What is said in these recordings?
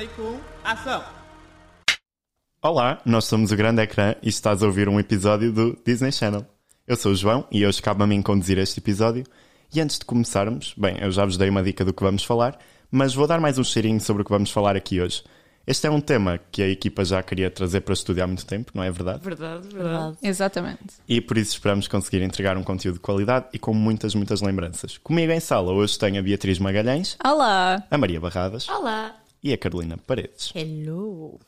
Take 1, ação! Olá, nós somos o Grande Ecrã e estás a ouvir um episódio do Disney Channel. Eu sou o João e hoje cabe a mim conduzir este episódio. E antes de começarmos, bem, eu já vos dei uma dica do que vamos falar, mas vou dar mais um cheirinho sobre o que vamos falar aqui hoje. Este é um tema que a equipa já queria trazer para estúdio há muito tempo, não é verdade? Verdade, verdade. Exatamente. E por isso esperamos conseguir entregar um conteúdo de qualidade e com muitas, muitas lembranças. Comigo em sala hoje tenho a Beatriz Magalhães, Olá! a Maria Barradas Olá. E a Carolina Paredes. Hello.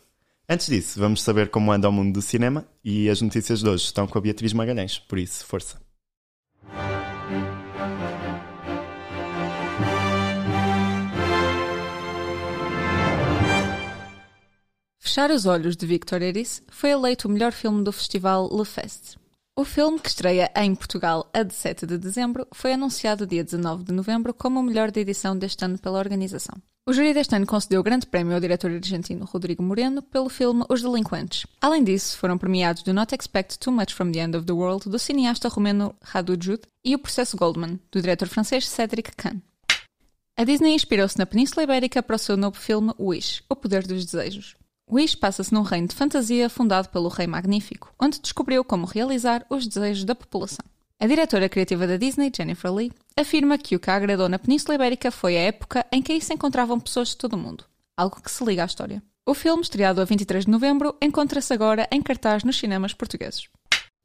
Antes disso, vamos saber como anda o mundo do cinema e as notícias de hoje estão com a Beatriz Magalhães, por isso, força. Fechar os Olhos de Victor Eris foi eleito o melhor filme do festival Le Fest. O filme, que estreia em Portugal a 17 de dezembro, foi anunciado dia 19 de novembro como o melhor da edição deste ano pela organização. O júri deste ano concedeu o grande prémio ao diretor argentino Rodrigo Moreno pelo filme Os Delinquentes. Além disso, foram premiados Do Not Expect Too Much from the End of the World, do cineasta romeno Radu Jude, e O Processo Goldman, do diretor francês Cédric Kahn. A Disney inspirou-se na Península Ibérica para o seu novo filme Wish, O Poder dos Desejos. Wish passa-se num reino de fantasia fundado pelo Rei Magnífico, onde descobriu como realizar os desejos da população. A diretora criativa da Disney, Jennifer Lee, afirma que o que a agradou na Península Ibérica foi a época em que aí se encontravam pessoas de todo o mundo, algo que se liga à história. O filme, estreado a 23 de novembro, encontra-se agora em cartaz nos cinemas portugueses.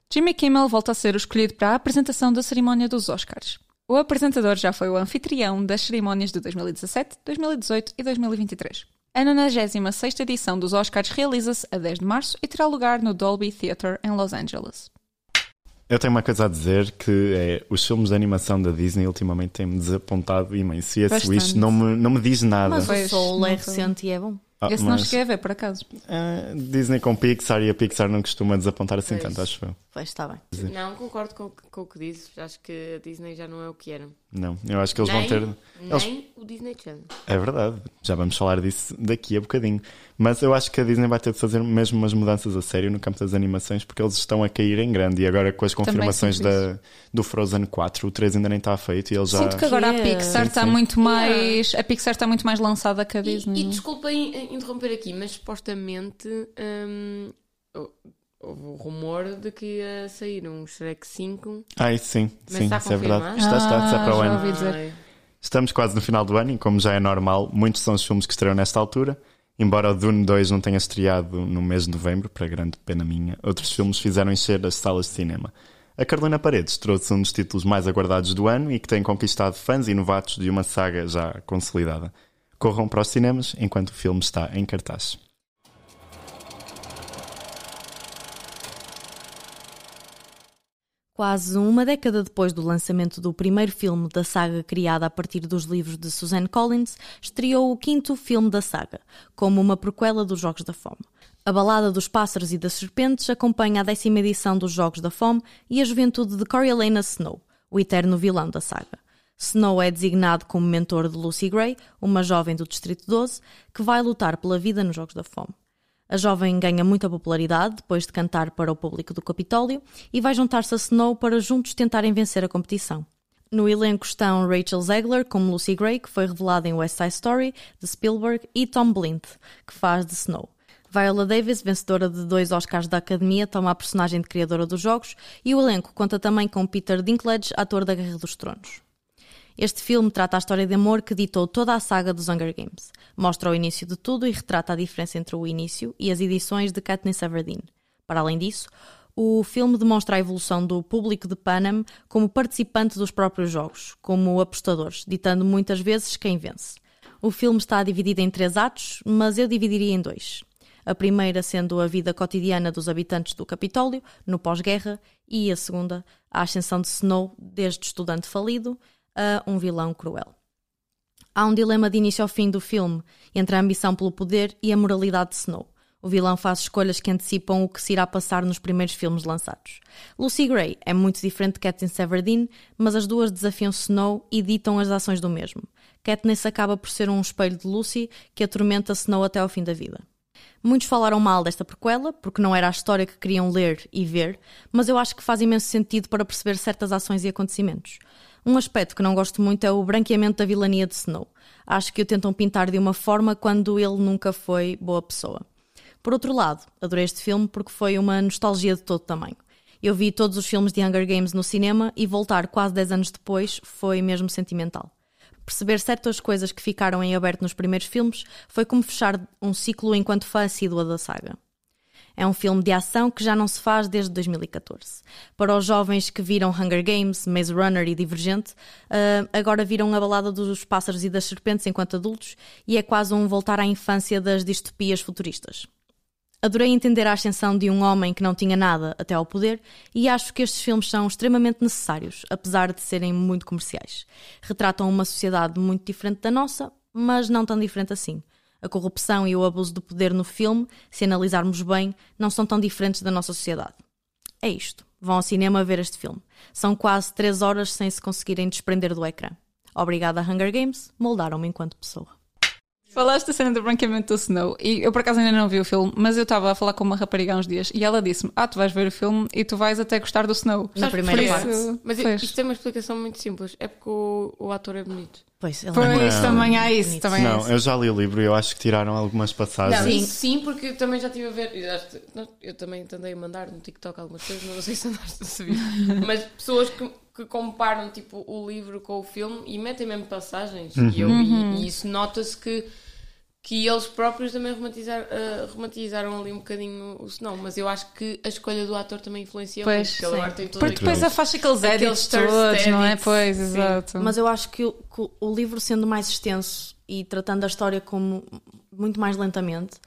Jimmy Kimmel volta a ser o escolhido para a apresentação da cerimónia dos Oscars. O apresentador já foi o anfitrião das cerimónias de 2017, 2018 e 2023. A 96ª edição dos Oscars realiza-se a 10 de março e terá lugar no Dolby Theatre em Los Angeles. Eu tenho uma coisa a dizer que é os filmes de animação da Disney ultimamente têm-me desapontado imenso e esse Bastante. Wish não me, não me diz nada. Mas o Soul é não recente e é bom. Ah, Esse não mas, cheguei a ver, por acaso. ah, Disney com Pixar e a Pixar não costuma desapontar assim Pois. tanto, acho eu. Pois está bem. Não, concordo com, com o que dizes. Acho que a Disney já não é o que era. Não, eu acho que eles nem, vão ter. Nem eles- o Disney Channel. É verdade, já vamos falar disso daqui a bocadinho. Mas eu acho que a Disney vai ter de fazer mesmo umas mudanças a sério no campo das animações porque eles estão a cair em grande. E agora com as confirmações da, do Frozen 4, o 3 ainda nem está feito e eles já. Sinto que agora a Que é? Pixar Sim, está sim. muito mais. A Pixar está muito mais lançada que a E, Disney. e desculpem eh, interromper aqui, mas supostamente hum, houve o rumor de que ia sair um Shrek 5. Ah, isso sim, Mas sim, está isso é verdade. confirmado? Está, está, está Ah, para o ano. Ai, Estamos quase no final do ano e, como já é normal, muitos são os filmes que estreiam nesta altura. Embora o Dune 2 não tenha estreado no mês de novembro, para grande pena minha, outros filmes fizeram encher as salas de cinema. A Carolina Paredes trouxe um dos títulos mais aguardados do ano e que tem conquistado fãs e novatos de uma saga já consolidada. Corram para os cinemas enquanto o filme está em cartaz. Quase uma década depois do lançamento do primeiro filme da saga criada a partir dos livros de Suzanne Collins, estreou o quinto filme da saga, como uma prequela dos Jogos da Fome. A Balada dos Pássaros e das Serpentes acompanha a décima edição dos Jogos da Fome e a juventude de Coriolanus Snow, o eterno vilão da saga. Snow é designado como mentor de Lucy Gray, uma jovem do Distrito 12, que vai lutar pela vida nos Jogos da Fome. A jovem ganha muita popularidade depois de cantar para o público do Capitólio e vai juntar-se a Snow para juntos tentarem vencer a competição. No elenco estão Rachel Zegler como Lucy Gray, que foi revelada em West Side Story, de Spielberg, e Tom Blint, que faz de Snow. Viola Davis, vencedora de dois Oscars da Academia, toma a personagem de criadora dos jogos, e o elenco conta também com Peter Dinklage, ator da Guerra dos Tronos. Este filme trata a história de amor que ditou toda a saga dos Hunger Games. Mostra o início de tudo e retrata a diferença entre o início e as edições de Katniss Everdeen. Para além disso, o filme demonstra a evolução do público de Panem como participante dos próprios jogos, como apostadores, ditando muitas vezes quem vence. O filme está dividido em três atos, mas eu dividiria em dois. A primeira sendo a vida cotidiana dos habitantes do Capitólio, no pós-guerra, e a segunda, a ascensão de Snow, desde estudante falido a um vilão cruel. Há um dilema de início ao fim do filme entre a ambição pelo poder e a moralidade de Snow. O vilão faz escolhas que antecipam o que se irá passar nos primeiros filmes lançados. Lucy Gray é muito diferente de Katniss Everdeen, mas as duas desafiam Snow e ditam as ações do mesmo. Katniss acaba por ser um espelho de Lucy que atormenta Snow até ao fim da vida. Muitos falaram mal desta prequela, porque não era a história que queriam ler e ver, mas eu acho que faz imenso sentido para perceber certas ações e acontecimentos. Um aspecto que não gosto muito é o branqueamento da vilania de Snow. Acho que o tentam pintar de uma forma quando ele nunca foi boa pessoa. Por outro lado, adorei este filme porque foi uma nostalgia de todo tamanho. Eu vi todos os filmes de Hunger Games no cinema e voltar quase 10 anos depois foi mesmo sentimental. Perceber certas coisas que ficaram em aberto nos primeiros filmes foi como fechar um ciclo enquanto fã assídua da saga. É um filme de ação que já não se faz desde 2014. Para os jovens que viram Hunger Games, Maze Runner e Divergente, uh, agora viram a balada dos pássaros e das serpentes enquanto adultos e é quase um voltar à infância das distopias futuristas. Adorei entender a ascensão de um homem que não tinha nada até ao poder e acho que estes filmes são extremamente necessários, apesar de serem muito comerciais. Retratam uma sociedade muito diferente da nossa, mas não tão diferente assim. A corrupção e o abuso do poder no filme, se analisarmos bem, não são tão diferentes da nossa sociedade. É isto. Vão ao cinema ver este filme. São quase três horas sem se conseguirem desprender do ecrã. Obrigada, Hunger Games, moldaram-me enquanto pessoa. Falaste da cena do branqueamento do Snow e eu por acaso ainda não vi o filme, mas eu estava a falar com uma rapariga há uns dias e ela disse-me: Ah, tu vais ver o filme e tu vais até gostar do Snow. Na primeira Por parte. isso, Mas pois. isto tem uma explicação muito simples. É porque o, o ator é bonito. Pois, ele Pois, Não. também há isso. Bonito. Também há Não, isso. eu já li o livro e eu acho que tiraram algumas passagens. Não, Sim. isso sim, porque eu também já estive a ver. eu também tentei mandar no TikTok algumas coisas, mas não sei se andaste a saber. Mas pessoas que, que comparam tipo, o livro com o filme e metem mesmo passagens. E, eu- e- e isso nota-se que, que eles próprios também romantizar, ah, romantizaram ali um bocadinho o Snow. Mas eu acho que a escolha do ator também influencia Pois, muito. Porque agora tem todo Porque aquele- depois a faixa aqueles Aqueles edits todos, não é? Pois, sim. exato. Mas eu acho que o, que o livro, sendo mais extenso e tratando a história como muito mais lentamente,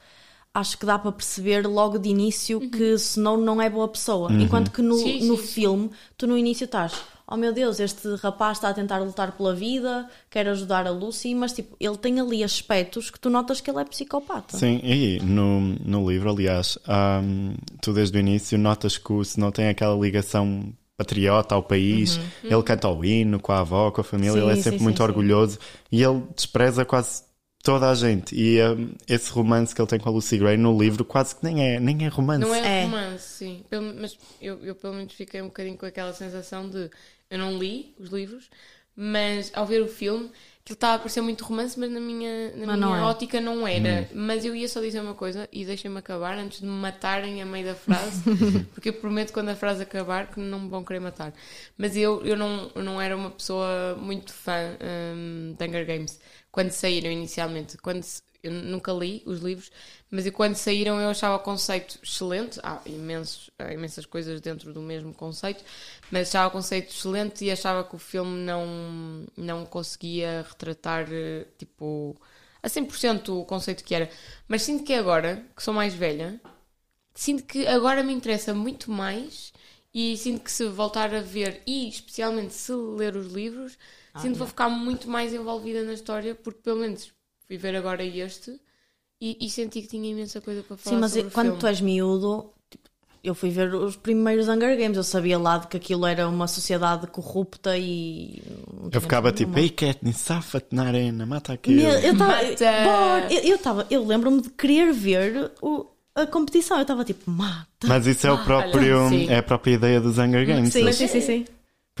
acho que dá para perceber logo de início que Snow não é boa pessoa. Enquanto que no, Sim, no sim, sim. filme, tu no início estás. Oh meu Deus, este rapaz está a tentar lutar pela vida, quer ajudar a Lucy, mas tipo, ele tem ali aspectos que tu notas que ele é psicopata. Sim, e no, no livro, aliás, hum, tu desde o início notas que o Snow tem aquela ligação patriota ao país, ele canta o hino com a avó, com a família, Sim, ele é sim, sempre sim, muito sim. orgulhoso e ele despreza quase toda a gente. E hum, esse romance que ele tem com a Lucy Gray no livro quase que nem é, nem é romance. Não é, É. romance, sim. Pelo- mas eu, eu pelo menos fiquei um bocadinho com aquela sensação de eu não li os livros, mas ao ver o filme, aquilo estava a parecer muito romance, mas na minha, na Mas minha não é. ótica não era. Mas eu ia só dizer uma coisa e deixem-me acabar antes de me matarem a meio da frase, porque eu prometo quando a frase acabar que não me vão querer matar. Mas eu, eu, não, eu não era uma pessoa muito fã hum, de Hunger Games quando saíram inicialmente. Quando eu nunca li os livros, mas eu, quando saíram eu achava o conceito excelente. Há, imensos, há imensas coisas dentro do mesmo conceito, mas achava o conceito excelente e achava que o filme não, não conseguia retratar eh, tipo a 100% o conceito que era. Mas sinto que agora, que sou mais velha, sinto que agora me interessa muito mais e sinto que se voltar a ver e especialmente se ler os livros, sinto que vou ficar muito mais envolvida na história porque pelo menos fui ver agora este e, e senti que tinha imensa coisa para falar Sim, mas sobre o quando filme. tu és miúdo, tipo, eu fui ver os primeiros Hunger Games, eu sabia lá de que aquilo era uma sociedade corrupta e. Eu ficava tipo, ei Katniss, safa-te na arena, mata aquele. Eu estava. Mata! Eu, eu, tava- eu lembro-me de querer ver o- a competição. Eu estava tipo, mata. Mas isso é o próprio, sim. é a própria ideia dos Hunger Games. Sim, Eles- sim, sim, sim.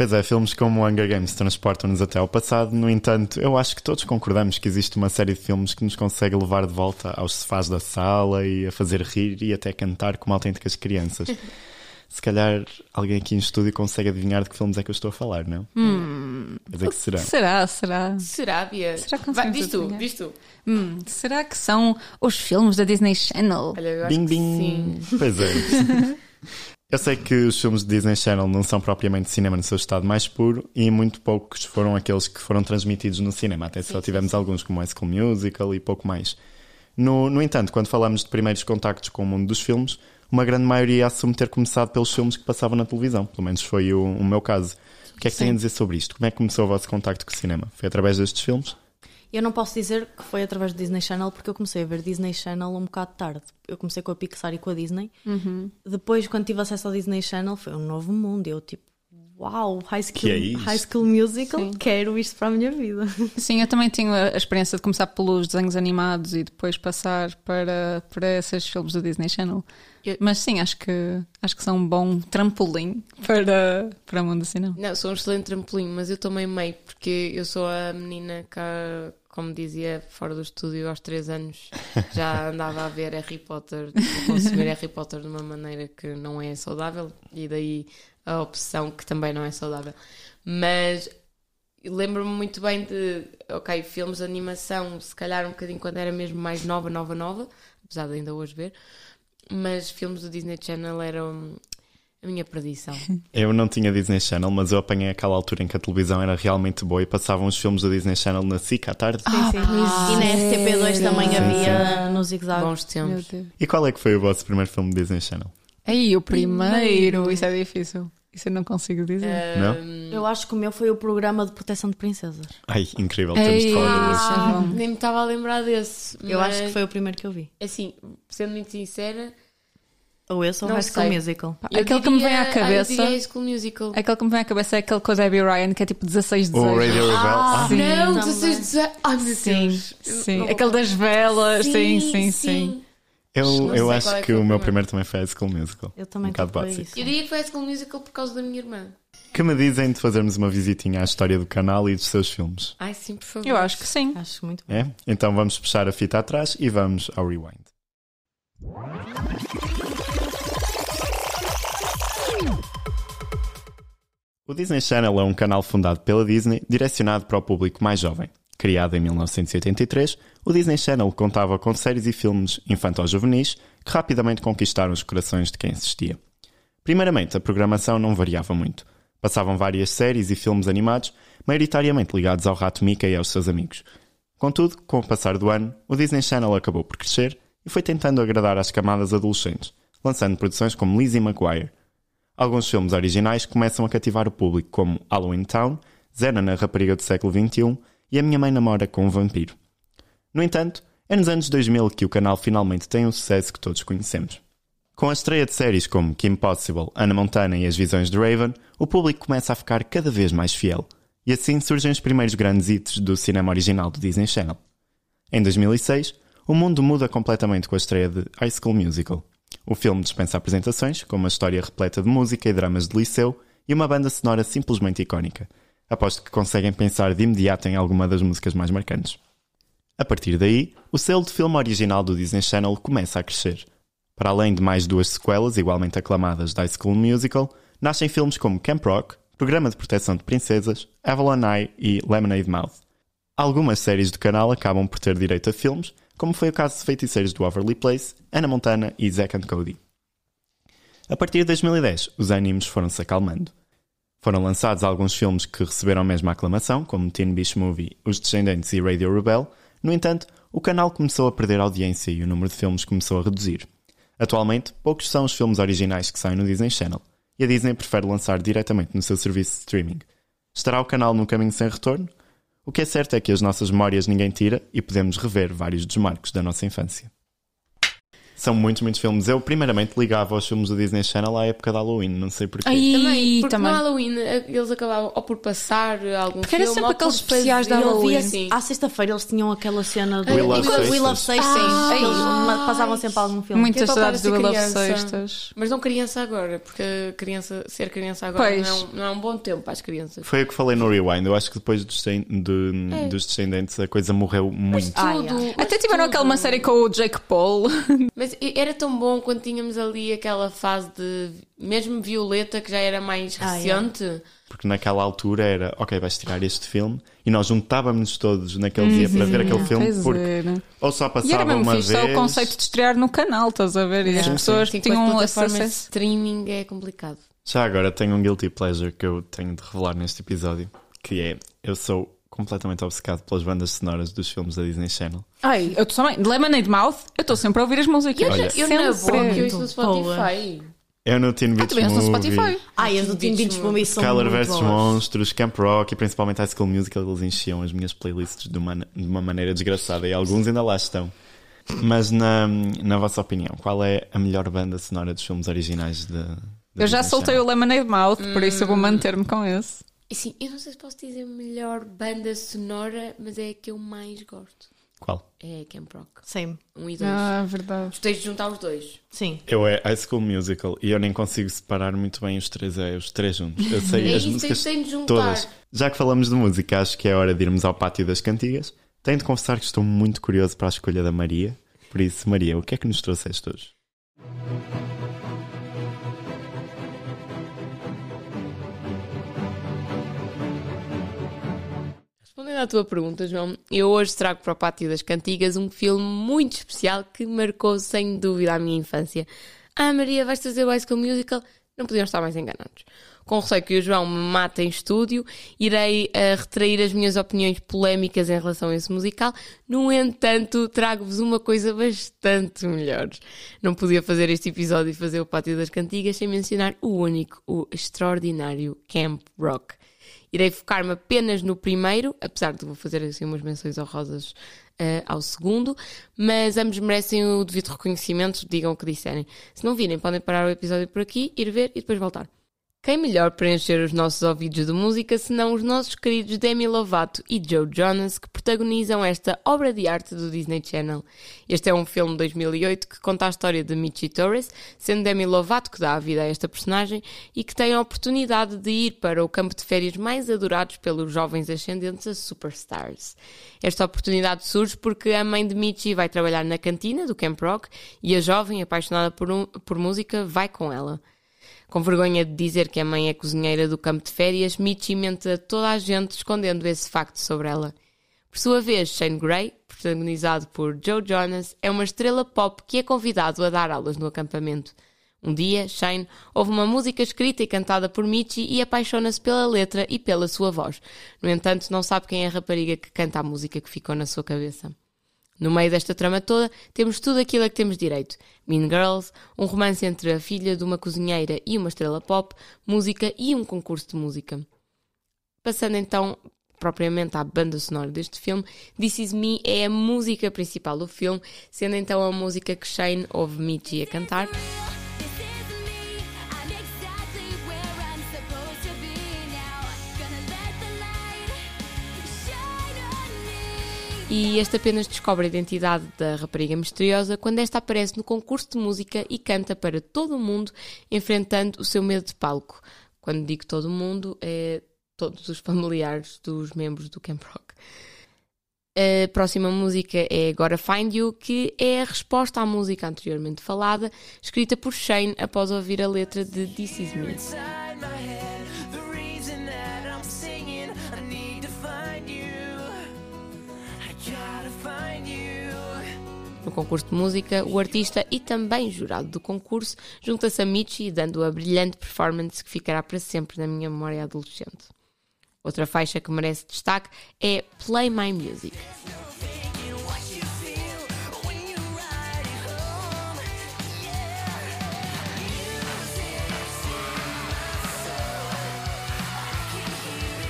Pois é, filmes como Hunger Games transportam-nos até ao passado. No entanto, eu acho que todos concordamos que existe uma série de filmes que nos consegue levar de volta aos sofás da sala e a fazer rir e até cantar como autênticas crianças. Se calhar alguém aqui em estúdio consegue adivinhar de que filmes é que eu estou a falar, não? Hum. Quer dizer que será? Será, será? Será, Bia? Será que Vai, diz tu, adivinhar? diz tu. Hum, será que são os filmes da Disney Channel? Olha, eu acho Bing, que bing. sim. Pois é. Eu sei que os filmes de Disney Channel não são propriamente cinema no seu estado mais puro e muito poucos foram aqueles que foram transmitidos no cinema. Até só tivemos alguns como High School Musical e pouco mais. No, no entanto, quando falamos de primeiros contactos com o mundo dos filmes, uma grande maioria assume ter começado pelos filmes que passavam na televisão. Pelo menos foi o, o meu caso. O que é que têm a dizer sobre isto? Como é que começou o vosso contacto com o cinema? Foi através destes filmes? Eu não posso dizer que foi através do Disney Channel porque eu comecei a ver Disney Channel um bocado tarde. Eu comecei com a Pixar e com a Disney. Depois, quando tive acesso ao Disney Channel, foi um novo mundo. Eu tipo, Uau, High School, Que é high school Musical, Sim. quero isto para a minha vida. Sim, eu também tenho a experiência de começar pelos desenhos animados e depois passar para, para esses filmes do Disney Channel. Eu- Mas sim, acho que, acho que são um bom trampolim para, para o mundo do cinema. Não, sou um excelente trampolim, mas eu tomei meio porque eu sou a menina que, como dizia, fora do estúdio aos 3 anos já andava a ver Harry Potter, a consumir Harry Potter de uma maneira que não é saudável e daí a opção que também não é saudável. Mas lembro-me muito bem de, ok, filmes de animação, se calhar um bocadinho quando era mesmo mais nova, nova, nova, apesar de ainda hoje ver, mas filmes do Disney Channel eram a minha perdição. Eu não tinha Disney Channel, mas eu apanhei aquela altura em que a televisão era realmente boa e passavam os filmes do Disney Channel na SIC à tarde. Sim, sim. e na STP2 também Sim, havia no Zig Zag. Bons tempos. E qual é que foi o vosso primeiro filme de Disney Channel? Aí, o primeiro. Isso é difícil. Isso eu não consigo dizer. Não? Eu acho que o meu foi o programa de proteção de princesas. Ai, incrível, temos de falar ah, nem me estava a lembrar desse. Eu acho que foi o primeiro que eu vi. Assim, sendo muito sincera, Ou esse ou Não High School sei. Musical. Pá, Aquele que me vem à diria- cabeça. Ah, eu diria High School Musical. Aquele que me vem à cabeça é aquele com o Debbie Ryan, que é tipo 16 O desejos. Radio Rebel. Ah, sim. não, também. 16, 18. Ai meu Sim, Deus. Eu sim. não Aquele das velas, sim, sim, sim. sim. eu eu acho é que que o o meu primeiro. primeiro também foi High School Musical. Eu também um bocado básico. isso. Eu diria que foi High School Musical por causa da minha irmã. Que me dizem de fazermos uma visitinha à história do canal e dos seus filmes? Ai, sim, por favor. Eu acho que sim. Acho muito bom. É? Então vamos puxar a fita atrás e vamos ao rewind. O Disney Channel é um canal fundado pela Disney, direcionado para o público mais jovem. Criado em 1983, o Disney Channel contava com séries e filmes infantil-juvenis que rapidamente conquistaram os corações de quem assistia. Primeiramente, a programação não variava muito. Passavam várias séries e filmes animados, maioritariamente ligados ao rato Mickey e aos seus amigos. Contudo, com o passar do ano, o Disney Channel acabou por crescer e foi tentando agradar às camadas adolescentes, lançando produções como Lizzie McGuire. Alguns filmes originais começam a cativar o público, como Halloween Town, Zena na Rapariga do século XXI e A Minha Mãe Namora com um Vampiro. No entanto, é nos anos 2000 que o canal finalmente tem o sucesso que todos conhecemos. Com a estreia de séries como Kim Possible, Anna Montana e As Visões de Raven, o público começa a ficar cada vez mais fiel. E assim surgem os primeiros grandes hits do cinema original do Disney Channel. Em 2006, o mundo muda completamente com a estreia de High School Musical. O filme dispensa apresentações, com uma história repleta de música e dramas de liceu e uma banda sonora simplesmente icónica. Aposto que conseguem pensar de imediato em alguma das músicas mais marcantes. A partir daí, o selo de filme original do Disney Channel começa a crescer. Para além de mais duas sequelas igualmente aclamadas da High School Musical, nascem filmes como Camp Rock, Programa de Proteção de Princesas, Avalon Eye e Lemonade Mouth. Algumas séries do canal acabam por ter direito a filmes, como foi o caso de Feiticeiros do Waverly Place, Anna Montana e Zack and Cody. A partir de 2010, os animes foram-se acalmando. Foram lançados alguns filmes que receberam a mesma aclamação, como Teen Beach Movie, Os Descendentes e Radio Rebel. No entanto, o canal começou a perder audiência e o número de filmes começou a reduzir. Atualmente, poucos são os filmes originais que saem no Disney Channel, e a Disney prefere lançar diretamente no seu serviço de streaming. Estará o canal num caminho sem retorno? O que é certo é que as nossas memórias ninguém tira e podemos rever vários dos marcos da nossa infância. São muitos, muitos filmes. Eu, primeiramente, ligava aos filmes do Disney Channel à época de Halloween, não sei porquê. Ai, Também, porque também. no Halloween eh, eles acabavam ou por passar algum Porque era filme sempre ou aqueles especiais Eu Halloween. via, Sim. à sexta-feira eles tinham aquela cena do We Love We Sextas. Love Sextas. Ah, Eles passavam sempre algum filme. Muitas Que é saudades do We Love parecer criança. Sextas. Mas não criança agora, porque criança, ser criança agora não é, um, não é um bom tempo para as crianças. Foi o que falei no Rewind. Eu acho que depois dos, de- É. dos Descendentes a coisa morreu muito. Ah, Tudo, yeah. mas Até tiveram aquela uma série com o Jake Paul. Mas era tão bom quando tínhamos ali aquela fase de. Mesmo Violeta, que já era mais Ah, yeah. recente. Porque naquela altura era, ok, vais tirar este filme e nós juntávamos todos naquele dia para ver aquele filme Pois porque era. ou só E era passava mesmo uma fixe, vez. só o conceito de estrear no canal, estás a ver? E as Sim, pessoas Sim, tinham acesso. streaming é complicado. Já agora tenho um guilty pleasure que eu tenho de revelar neste episódio, que é eu sou completamente obcecado pelas bandas sonoras dos filmes da Disney Channel. Ai, eu também. De Lemonade Mouth, eu estou sempre a ouvir as músicas. Eu, Olha, eu boa, que eu ouço no. Spotify. Eu no Teen Ah, Beach vês no Movie, Spotify. Ai, as do Teen Beach Movie são muito vs. Monstros, Camp Rock e principalmente High School Musical, eles enchiam as minhas playlists de uma, de uma maneira desgraçada e alguns ainda lá estão. Mas na, na vossa opinião, qual é a melhor banda sonora dos filmes originais de, da Eu já soltei o. Lemonade Mouth, por isso eu vou manter-me com esse. E sim, eu não sei se posso dizer melhor banda sonora, mas é a que eu mais gosto. Qual? É Camp Rock. Sim, 1 e 2. Ah, verdade. Gostei de juntar os dois. sim. Eu é High School Musical e eu nem consigo separar muito bem os três, é os três juntos. Eu sei É as isso, músicas tem de juntar. todas. Já que falamos de música, acho que é hora de irmos ao pátio das cantigas. Tenho de confessar que estou muito curioso para a escolha da Maria. Por isso, Maria, o que é que nos trouxeste hoje? À tua pergunta, João, eu hoje trago para o Pátio das Cantigas um filme muito especial que marcou sem dúvida a minha infância. Ah, Maria, vais trazer o High School Musical? Não podiam estar mais enganados. Com receio que o João me mate em estúdio, irei eh, retrair as minhas opiniões polémicas em relação a esse musical. No entanto, trago-vos uma coisa bastante melhor. Não podia fazer este episódio e fazer o Pátio das Cantigas sem mencionar o único, o extraordinário Camp Rock. Irei focar-me apenas no primeiro, apesar de vou fazer assim umas menções honrosas eh, ao segundo, mas ambos merecem o devido reconhecimento, digam o que disserem. Se não virem, podem parar o episódio por aqui, ir ver e depois voltar. Quem melhor para encher os nossos ouvidos de música senão os nossos queridos Demi Lovato e Joe Jonas que protagonizam esta obra de arte do Disney Channel. Este é um filme de 2008 que conta a história de Michi Torres, sendo Demi Lovato que dá a vida a esta personagem e que tem a oportunidade de ir para o campo de férias mais adorados pelos jovens ascendentes a superstars. Esta oportunidade surge porque a mãe de Michi vai trabalhar na cantina do Camp Rock e a jovem, apaixonada por, um- por música, vai com ela. Com vergonha de dizer que a mãe é cozinheira do campo de férias, Michi mente a toda a gente escondendo esse facto sobre ela. Por sua vez, Shane Gray, protagonizado por Joe Jonas, é uma estrela pop que é convidado a dar aulas no acampamento. Um dia, Shane ouve uma música escrita e cantada por Michi e apaixona-se pela letra e pela sua voz. No entanto, não sabe quem é a rapariga que canta a música que ficou na sua cabeça. No meio desta trama toda, temos tudo aquilo a que temos direito: Mean Girls, um romance entre a filha de uma cozinheira e uma estrela pop, música e um concurso de música. Passando então propriamente à banda sonora deste filme, This Is Me é a música principal do filme, sendo então a música que Shane ouve Michi a cantar. E este apenas descobre a identidade da rapariga misteriosa quando esta aparece no concurso de música e canta para todo o mundo, enfrentando o seu medo de palco. Quando digo todo o mundo, é todos os familiares dos membros do Camp Rock. A próxima música é Gotta Find You, que é a resposta à música anteriormente falada, escrita por Shane após ouvir a letra de This Is Me. No concurso de música, o artista e também jurado do concurso junta-se a Michi dando a brilhante performance que ficará para sempre na minha memória adolescente. Outra faixa que merece destaque é Play My Music.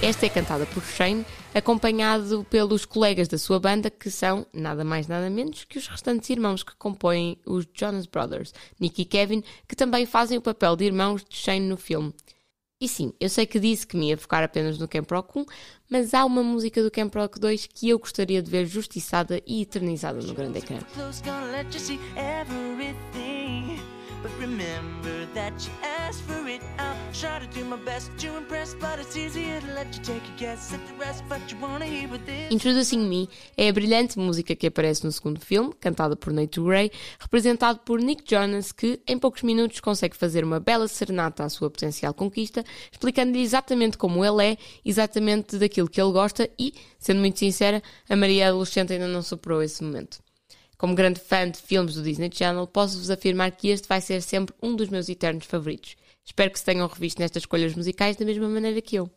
Esta é cantada por Shane, acompanhado pelos colegas da sua banda, que são nada mais nada menos que os restantes irmãos que compõem os Jonas Brothers, Nick e Kevin, que também fazem o papel de irmãos de Shane no filme. E sim, eu sei que disse que me ia focar apenas no Camp Rock 1, mas há uma música do Camp Rock 2 que eu gostaria de ver justiçada e eternizada no grande ecrã. Remember that you asked for it. I'll try to do my best to impress, but it's easier to let you take a guess at the rest. But you wanna hear what this Introducing Me é a brilhante música que aparece no segundo filme, cantada por Nate Gray, representado por Nick Jonas, que em poucos minutos consegue fazer uma bela serenata à sua potencial conquista, explicando-lhe exatamente como ele é, exatamente daquilo que ele gosta e, sendo muito sincera, a Maria adolescente ainda não superou esse momento. Como grande fã de filmes do Disney Channel, posso-vos afirmar que este vai ser sempre um dos meus eternos favoritos. Espero que se tenham revisto nestas escolhas musicais da mesma maneira que eu.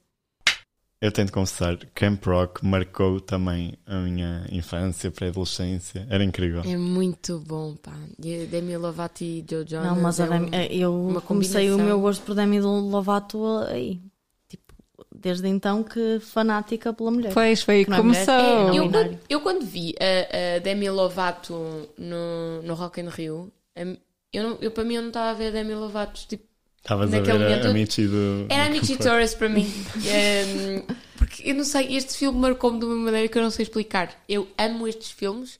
Eu tenho de confessar, Camp Rock marcou também a minha infância, pré-adolescência. Era incrível. É muito bom, pá. E Demi Lovato e Joe Jonas. Não, mas é Demi- um- eu comecei o meu gosto por Demi Lovato aí. Desde então que fanática pela mulher. Pois foi aí que é começou. É, eu, quando, eu quando vi a, a Demi Lovato no, no Rock in Rio, eu, não, eu para mim eu não estava a ver a Demi Lovato tipo, Estavas a ver a, momento- a Michi do. Era a Michi. Torres para mim. Ehm, porque eu não sei, este filme marcou-me de uma maneira que eu não sei explicar. Eu amo estes filmes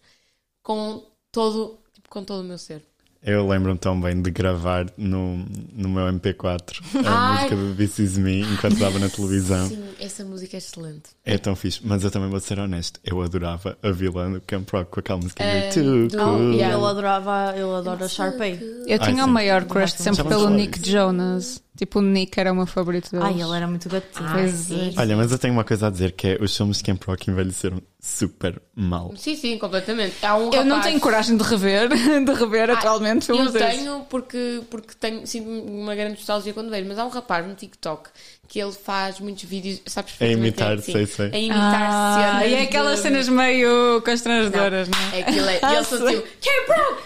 com todo, tipo, com todo o meu ser. Eu lembro-me tão bem de gravar no, no meu MP4 a Ai. música do This Is Me enquanto dava na televisão. Sim, essa música é excelente. É tão fixe, mas eu também vou ser honesto. Eu adorava a vilã do Camp Rock com aquela música Too do- Cool. yeah. Eu adorava, eu adoro a Sharpay. Eu tinha o maior crush sempre pelo Nick. Jonas. Tipo, o Nick era o meu favorito deles. Ai, ele era muito gatinho. Pois é. Olha, mas eu tenho uma coisa a dizer que é os filmes de Camp Rock envelheceram super mal. Sim, sim, completamente. Há um Eu não rapaz- tenho coragem de rever, de rever Ah, atualmente Eu filmes desses. tenho porque, porque tenho, sinto uma grande nostalgia quando vejo, mas há um rapaz no TikTok que ele faz muitos vídeos, sabes A perfeitamente imitar, quem é? sei, Sim, sei. A imitar Ah, cenas. e é aquelas de- cenas meio constrangedoras, não, É aquilo é. E eles são tipo, Camp Rock!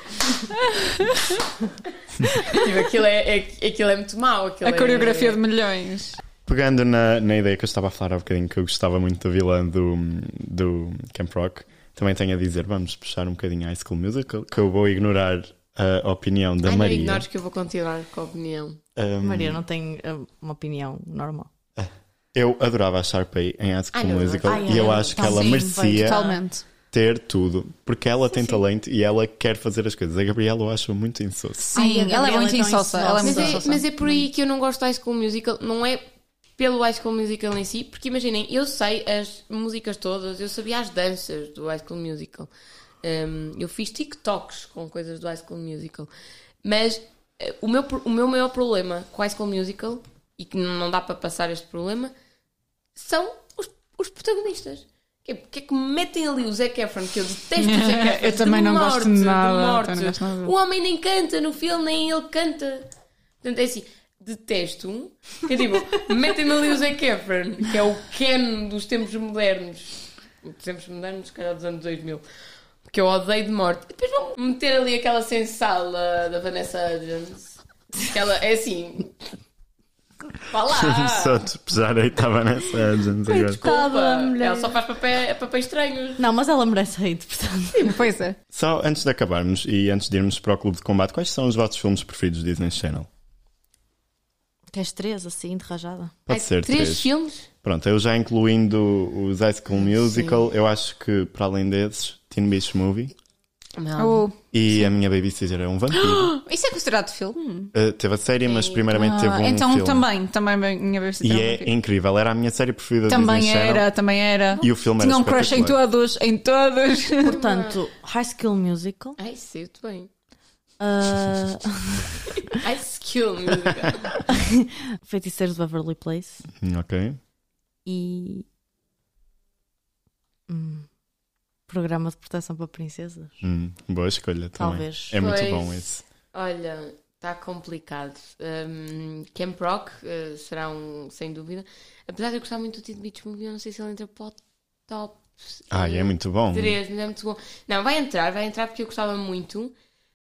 tipo, aquilo é, é, aquilo é muito mau. A coreografia é, de milhões. Pegando na, na ideia que eu estava a falar há bocadinho, que eu gostava muito da vilã do, do Camp Rock, também tenho a dizer, vamos puxar um bocadinho a High School Musical, que eu vou ignorar a opinião da Ai, não Maria. ignores que eu vou continuar com a opinião. Um, Maria não tem uh, uma opinião normal. Eu adorava a Sharpay em High School não, Musical ai, e eu ai, acho que tá ela sim, merecia ter tudo, porque ela tem talento e ela quer fazer as coisas. A Gabriela eu acho muito insossa. Sim, Ai, ela é muito é insossa. Ela é Mas é, insossa. mas é por aí que eu não gosto do High School Musical. Não é pelo High School Musical em si, porque imaginem, eu sei as músicas todas, eu sabia as danças do High School Musical. Um, eu fiz TikToks com coisas do High School Musical. Mas eh, o, meu, o meu maior problema com High School Musical, e que não dá para passar este problema, são os, os protagonistas. Que é- Porque é que me metem ali o Zac Efron, que eu detesto o Zac Efron. Eu também de não morte, gosto de nada, morte. também não gosto nada. O homem nem canta no filme, nem ele canta. Portanto, é assim, detesto. Que é tipo, metem-me ali o Zac Efron, que é o Ken dos tempos modernos. Dos tempos modernos, se calhar dos anos 2000. Que eu odeio de morte. E depois vão meter ali aquela sensala da Vanessa Hudgens. Que ela é assim. Vá lá! Só despejar aí estava nessa Agents agora. Desculpa, mulher. ela só faz papéis, papéis estranhos. Não, mas ela merece hate, portanto. Pois é. Só antes de acabarmos e antes de irmos para o Clube de Combate, quais são os vossos filmes preferidos do Disney Channel? Queres três, assim, de rajada? Pode Ai, ser três, três. filmes? Pronto, eu já incluindo os High School Musical, eu acho que para além desses, Teen Beach Movie Não. O- e a minha babysitter é um vampiro. Isso é considerado filme? Uh, teve a série, mas primeiramente teve um então filme. também, também a minha vez E é incrível, era a minha série preferida Também Disney Channel. era, também era. E o filme Tinha era um crush em todos, em todos. Portanto, High School Musical. Ai, sei, muito bem. uh, Ai, skill musical. Feiticeiros de Beverly Place. Ok. E. hum, programa de proteção para princesas. Hum, boa escolha também. Talvez. É muito Pois. bom esse. Olha, está complicado. Um, Camp Rock uh, será um, sem dúvida. Apesar de eu gostar muito do Teen Beach Movie, eu não sei se ele entra para o top. Ah, é muito bom. 3, mas é muito bom. Não, vai entrar, vai entrar porque eu gostava muito.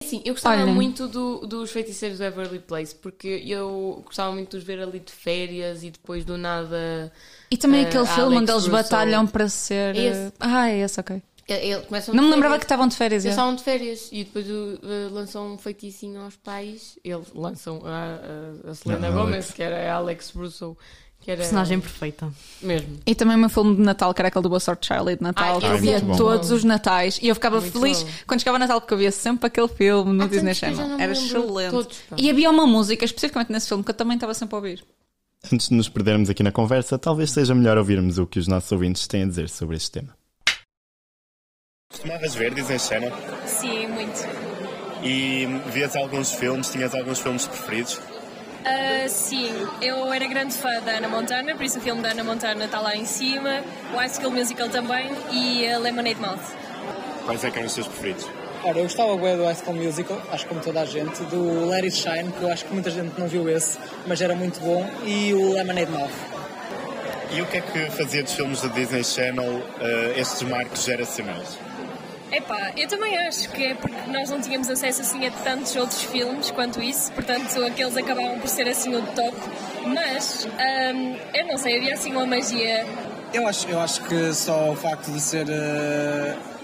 Sim, eu gostava muito do- dos feiticeiros do Everly Place porque eu gostava muito de os ver ali de férias e depois do nada. E também Eh, aquele filme Alex onde eles batalham para ser. Esse. Ah, é esse, ok. Ele começam Não me lembrava que estavam de férias. Eles é. estavam de férias e depois uh, uh, lançam um feiticinho aos pais. Eles lançam a, a, a Selena Ah, Gomez, que era a Alex Russo, que era Personagem perfeita. mesmo. E também o meu filme de Natal, que era aquele do Boa Sorte Charlie de Natal, Ai, que eu esse via é muito todos bom. os Natais e eu ficava Muito feliz bom. quando chegava Natal porque eu via sempre aquele filme no Há Disney Channel. Era excelente. todos. E havia uma música, especificamente nesse filme, que eu também estava sempre a ouvir. Antes de nos perdermos aqui na conversa, talvez seja melhor ouvirmos o que os nossos ouvintes têm a dizer sobre este tema. Costumavas ver Disney Channel Sim, muito. e vias alguns filmes, tinhas alguns filmes preferidos? Ah, sim, eu era grande fã da Ana Montana, por isso o filme da Ana Montana está lá em cima, o High School Musical também e a Lemonade Mouth. Quais é que eram os teus preferidos? Ora, eu gostava bem do High School Musical, acho que como toda a gente, do Let It Shine, que eu acho que muita gente não viu esse, mas era muito bom, e o Lemonade Mouth. E o que é que fazia dos filmes do Disney Channel eh, estes marcos geracionais? Epá, eu também acho que é porque nós não tínhamos acesso assim a tantos outros filmes quanto isso, portanto aqueles acabavam por ser assim o top, mas ahm, eu não sei, havia assim uma magia Eu acho, eu acho que só o facto de ser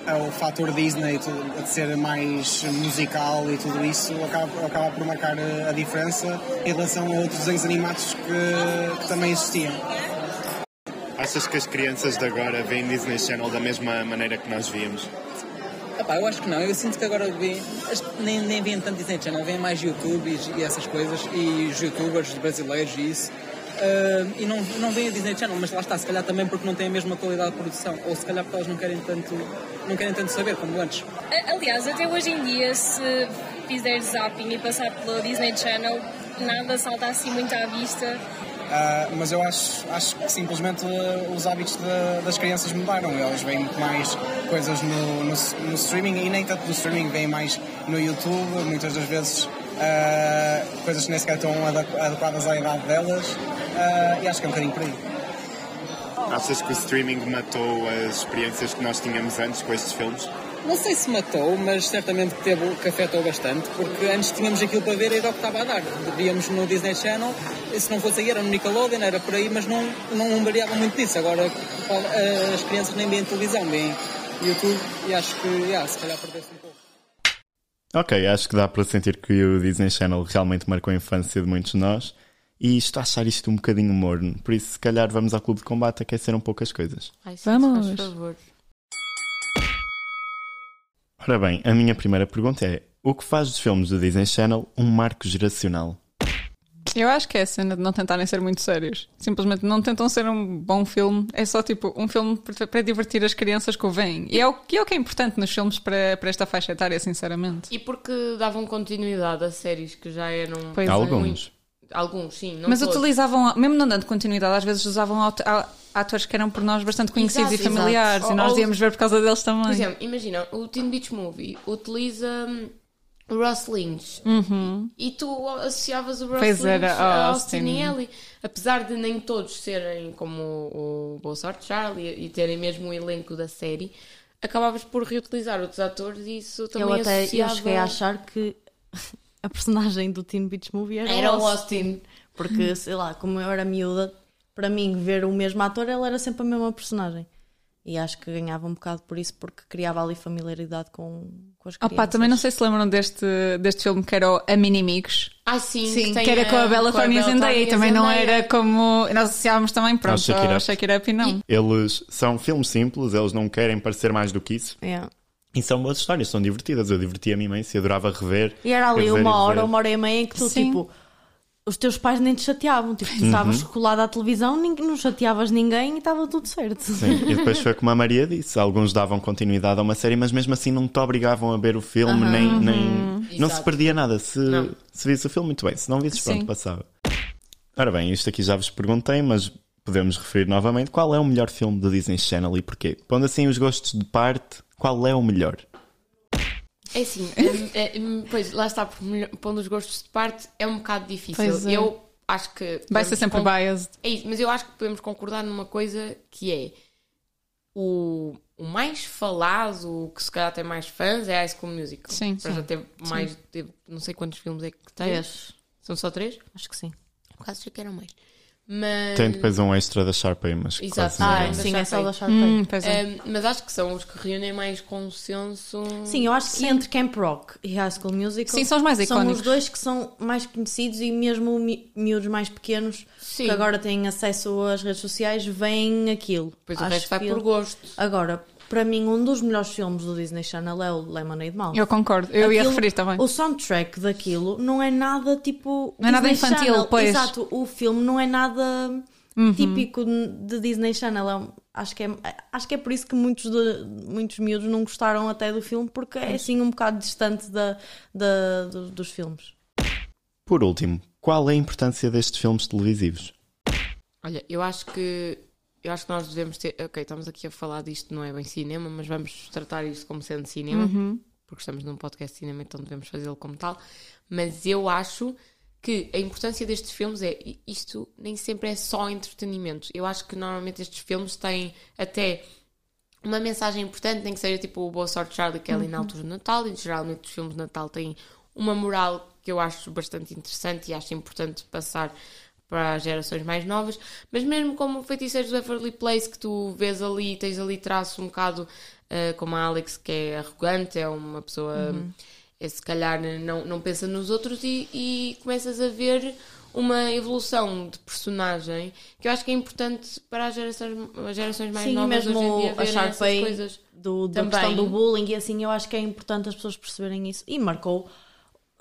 é o fator Disney de ser mais musical e tudo isso acaba, acaba por marcar eh, a diferença em relação a outros desenhos animados que, que também existiam. Achas que as crianças de agora veem Disney Channel da mesma maneira que nós víamos? Epá, eu acho que não. Eu sinto que agora nem, nem veem tanto Disney Channel, veem mais YouTube e, e essas coisas, e os youtubers brasileiros e isso. Ah, e não, não veem a Disney Channel, mas lá está, se calhar também porque não têm a mesma qualidade de produção, ou se calhar porque elas não querem tanto, não querem tanto saber como antes. Aliás, até hoje em dia, se fizer zapping e passar pelo Disney Channel, nada salta assim muito à vista. Ah, mas eu acho, acho que simplesmente eh, os hábitos da- das crianças mudaram. Elas veem muito mais coisas no, no, no streaming e nem tanto no streaming, veem mais no YouTube, muitas das vezes ah, coisas que nem sequer estão adequ- adequadas à idade delas. Ah, e acho que é um bocadinho por aí. Achas que o streaming matou as experiências que nós tínhamos antes com estes filmes? Não sei se matou, mas certamente que, teve, que afetou bastante, porque antes tínhamos aquilo para ver e era o que estava a dar. Víamos no Disney Channel, e se não fosse aí era no Nickelodeon, era por aí, mas não, não variava muito disso. Agora eh, as crianças nem veem televisão, veem YouTube e acho que, yeah, se calhar perdeu-se um pouco. Ok, acho que dá para sentir que o Disney Channel realmente marcou a infância de muitos de nós e estou a achar isto um bocadinho morno. Por isso, se calhar, vamos ao Clube de Combate aquecer um pouco as coisas. Ai, sim, Vamos. Faz favor. Ora bem, a minha primeira pergunta é: o que faz dos filmes do Disney Channel um marco geracional? Eu acho que é a cena de não tentarem ser muito sérios. Simplesmente não tentam ser um bom filme. É só tipo um filme para divertir as crianças que o veem. E é o, que é o que é importante nos filmes para, para esta faixa etária, sinceramente. E porque davam continuidade a séries que já eram. Pois é. Alguns. Sim. Não Mas todos. utilizavam, mesmo não dando continuidade, às vezes usavam atores que eram por nós bastante conhecidos Exato, e familiares. exato. E nós Ou- íamos ver por causa deles também. Por exemplo, imagina, o Teen Beach Movie utiliza hum, o Ross Lynch e tu associavas o Ross Uhum. Pois Lynch era, a Austin. Austin e Ellie. Apesar de nem todos serem como o, o Boa Sorte Charlie e terem mesmo o elenco da série, acabavas por reutilizar outros atores e isso também Eu até eu associava... cheguei a achar que a personagem do Teen Beach Movie era, Era o o Austin. Porque, sei lá, como eu era miúda, para mim, ver o mesmo ator, ele era sempre a mesma personagem. E acho que ganhava um bocado por isso, porque criava ali familiaridade com, com as crianças. Opa, também não sei se lembram deste, deste filme que era o A Minimigos. Ah, sim, Sim, que, Que era com a Bella Thorne e Zendaya e também não era como. Nós associávamos também, pronto, Ao Shake It ao Up. Shake It Up e não. Eles são filmes simples, eles não querem parecer mais do que isso. Yeah. E são boas histórias, são divertidas. Eu divertia-me imenso e adorava rever. E era ali rever uma hora, rever. uma hora e meia em que tu, Sim. tipo, os teus pais nem te chateavam. Tipo, tu estavas colado à televisão, não chateavas ninguém e estava tudo certo. Sim, e depois foi como a Maria disse: alguns davam continuidade a uma série, mas mesmo assim não te obrigavam a ver o filme, nem, nem não se perdia nada. Se, Não. se visse o filme, muito bem, se não visses, pronto, Sim. passava. Ora bem, isto aqui já vos perguntei, mas podemos referir novamente: qual é o melhor filme do Disney Channel e porquê? Pondo assim os gostos de parte, qual é o melhor? É assim, hum, é, hum, pois lá está, pondo os gostos de parte, é um bocado difícil. Pois é. Eu acho que. Vai ser sempre biased. É isso, mas eu acho que podemos concordar numa coisa que é o, o mais falado, o que se calhar tem mais fãs, é High School Musical. Sim, Para sim. já teve mais, teve, não sei quantos filmes é que tem. Três. São só três? Acho que sim. Por acaso achei que eram mais. Mas, Tem depois um extra da Sharpay, mas Exato. Ah. Mas sim, é só da Sharpay. Hum, pois é. mas acho que são os que reúnem mais consenso. Sim, eu acho que entre Camp Rock e High School Musical Sim, são os mais são icónicos. os dois que são mais conhecidos e mesmo mi- miúdos mais pequenos Sim. que agora têm acesso às redes sociais veem aquilo. Depois o Acho resto vai por gosto. Agora, para mim, um dos melhores filmes do Disney Channel é o Lemonade Mouth. Eu concordo, eu ia Aquilo- referir também. O soundtrack daquilo não é nada tipo. Não é nada Disney infantil, Channel. pois. Exato, o filme não é nada Uhum. típico de Disney Channel. É um- acho, que é, acho que é por isso que muitos, de, muitos miúdos não gostaram até do filme, porque é assim um bocado distante da, da- do- dos filmes. Por último, qual é a importância destes filmes televisivos? Olha, eu acho que eu acho que nós devemos ter. Ok, estamos aqui a falar disto, não é bem cinema, mas vamos tratar isto como sendo cinema, porque estamos num podcast de cinema, então devemos fazê-lo como tal. Mas eu acho que a importância destes filmes é isto nem sempre é só entretenimento. Eu acho que normalmente estes filmes têm até uma mensagem importante, nem que seja tipo o Boa Sorte Charlie, é ali na altura do Natal, e geralmente os filmes de Natal têm uma moral que eu acho bastante interessante e acho importante passar para as gerações mais novas, mas mesmo como Feiticeiros do Everly Place, que tu vês ali, tens ali traço um bocado eh, como a Alex, que é arrogante, é uma pessoa, é, se calhar não, não pensa nos outros e, e começas a ver uma evolução de personagem que eu acho que é importante para as gerações, as gerações mais Sim, novas mesmo hoje em dia a verem essas Sharpay coisas. do, da Também. questão do bullying e assim, eu acho que é importante as pessoas perceberem isso. E marcou,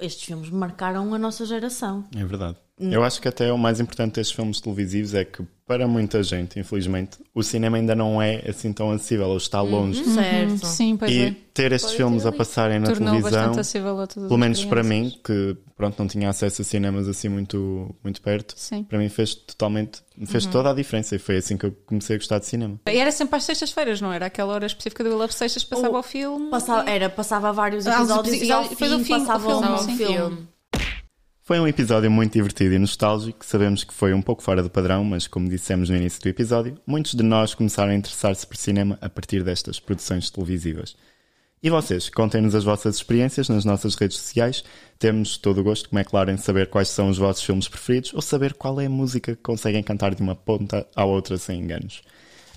estes filmes marcaram a nossa geração. É verdade. Eu acho que até o mais importante destes filmes televisivos é que, para muita gente, infelizmente, o cinema ainda não é assim tão acessível, ou está longe. Certo. Sim, pois E é. ter estes Pode filmes ter a passarem na Tornou televisão, a pelo menos para mim, que pronto, não tinha acesso a cinemas assim muito, muito perto, Sim. para mim fez totalmente, fez toda a diferença e foi assim que eu comecei a gostar de cinema. E era sempre às sextas-feiras, não era? Aquela hora específica do Love Sextas passava Ou o filme. Passava, era, passava vários Ah, os episódios e ao o fim, fim, o passava filme, um sim. filme. Foi um episódio muito divertido e nostálgico. Sabemos que foi um pouco fora do padrão, mas como dissemos no início do episódio, muitos de nós começaram a interessar-se por cinema a partir destas produções televisivas. E vocês, contem-nos as vossas experiências nas nossas redes sociais. Temos todo o gosto, como é claro, em saber quais são os vossos filmes preferidos ou saber qual é a música que conseguem cantar de uma ponta à outra sem enganos.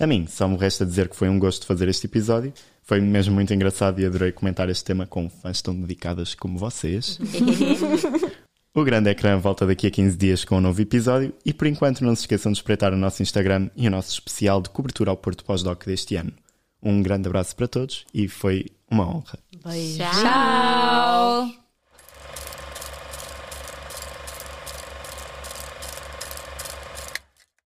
A mim, só me resta dizer que foi um gosto fazer este episódio. Foi mesmo muito engraçado e adorei comentar este tema com fãs tão dedicadas como vocês. O Grande Ecrã volta daqui a 15 dias com um novo episódio e por enquanto não se esqueçam de espreitar o nosso Instagram e o nosso especial de cobertura ao Porto Pós-Doc deste ano. Um grande abraço para todos e foi uma honra. Beijo. Tchau!